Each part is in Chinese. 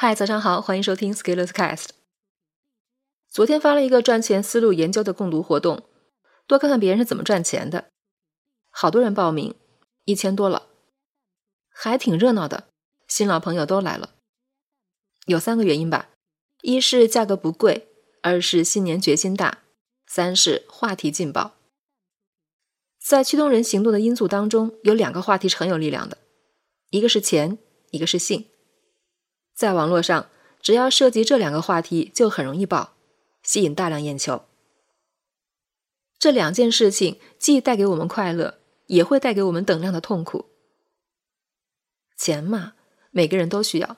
嗨，早上好，欢迎收听 Scalers Cast。昨天发了一个赚钱思路研究的共读活动，多看看别人是怎么赚钱的。好多人报名，一千多了，还挺热闹的，新老朋友都来了。有三个原因吧：一是价格不贵，二是新年决心大，三是话题劲爆。在驱动人行动的因素当中，有两个话题是很有力量的，一个是钱，一个是性。在网络上，只要涉及这两个话题，就很容易爆，吸引大量眼球。这两件事情既带给我们快乐，也会带给我们等量的痛苦。钱嘛，每个人都需要，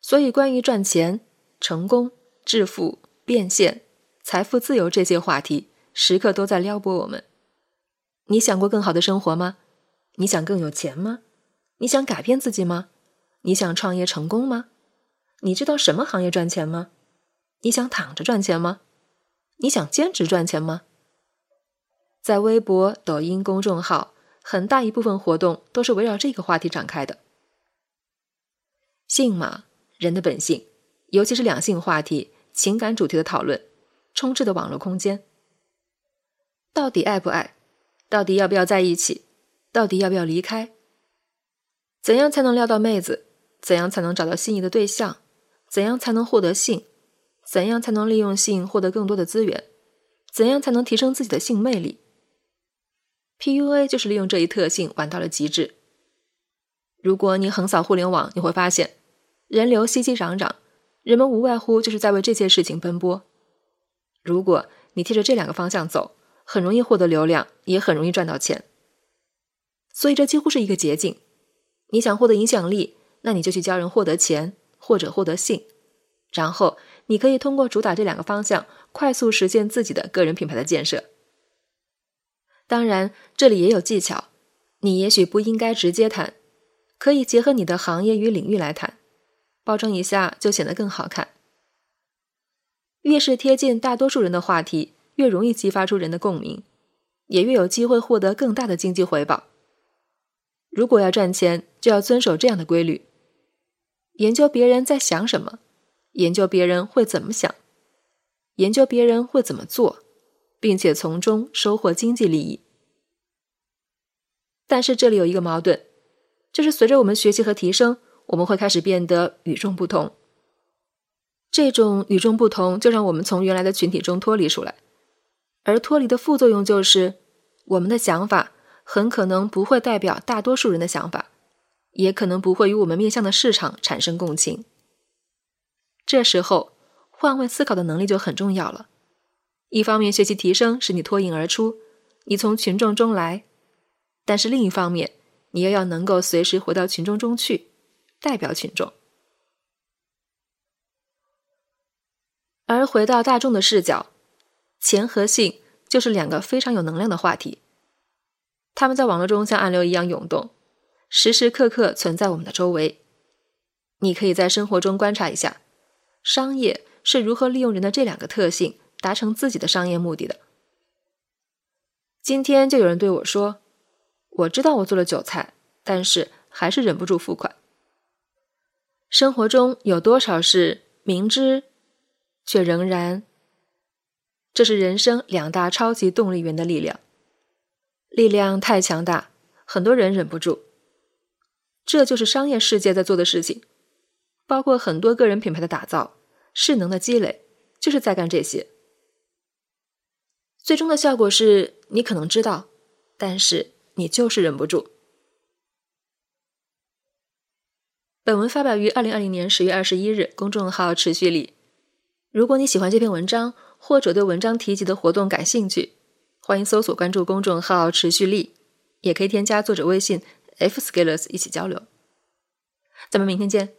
所以关于赚钱、成功、致富、变现、财富自由这些话题，时刻都在撩拨我们。你想过更好的生活吗？你想更有钱吗？你想改变自己吗？你想创业成功吗？你知道什么行业赚钱吗？你想躺着赚钱吗？你想兼职赚钱吗？在微博、抖音公众号，很大一部分活动都是围绕这个话题展开的。性嘛，人的本性，尤其是两性话题、情感主题的讨论，充斥的网络空间。到底爱不爱？到底要不要在一起？到底要不要离开？怎样才能撩到妹子？怎样才能找到心仪的对象？怎样才能获得性？怎样才能利用性获得更多的资源？怎样才能提升自己的性魅力？PUA 就是利用这一特性玩到了极致。如果你横扫互联网，你会发现人流熙熙攘攘，人们无外乎就是在为这些事情奔波。如果你贴着这两个方向走，很容易获得流量，也很容易赚到钱。所以这几乎是一个捷径。你想获得影响力，那你就去教人获得钱。或者获得性，然后你可以通过主打这两个方向，快速实现自己的个人品牌的建设。当然，这里也有技巧，你也许不应该直接谈，可以结合你的行业与领域来谈，包装一下就显得更好看。越是贴近大多数人的话题，越容易激发出人的共鸣，也越有机会获得更大的经济回报。如果要赚钱，就要遵守这样的规律。研究别人在想什么，研究别人会怎么想，研究别人会怎么做，并且从中收获经济利益。但是这里有一个矛盾，就是随着我们学习和提升，我们会开始变得与众不同。这种与众不同，就让我们从原来的群体中脱离出来，而脱离的副作用就是，我们的想法很可能不会代表大多数人的想法。也可能不会与我们面向的市场产生共情。这时候，换位思考的能力就很重要了。一方面，学习提升使你脱颖而出，你从群众中来；但是另一方面，你又要能够随时回到群众中去，代表群众。而回到大众的视角，钱和性就是两个非常有能量的话题，他们在网络中像暗流一样涌动。时时刻刻存在我们的周围，你可以在生活中观察一下，商业是如何利用人的这两个特性达成自己的商业目的的。今天就有人对我说：“我知道我做了韭菜，但是还是忍不住付款。”生活中有多少是明知却仍然？这是人生两大超级动力源的力量，力量太强大，很多人忍不住。这就是商业世界在做的事情，包括很多个人品牌的打造、势能的积累，就是在干这些。最终的效果是你可能知道，但是你就是忍不住。本文发表于二零二零年十月二十一日，公众号持续里。如果你喜欢这篇文章，或者对文章提及的活动感兴趣，欢迎搜索关注公众号持续力，也可以添加作者微信。F scalers 一起交流，咱们明天见。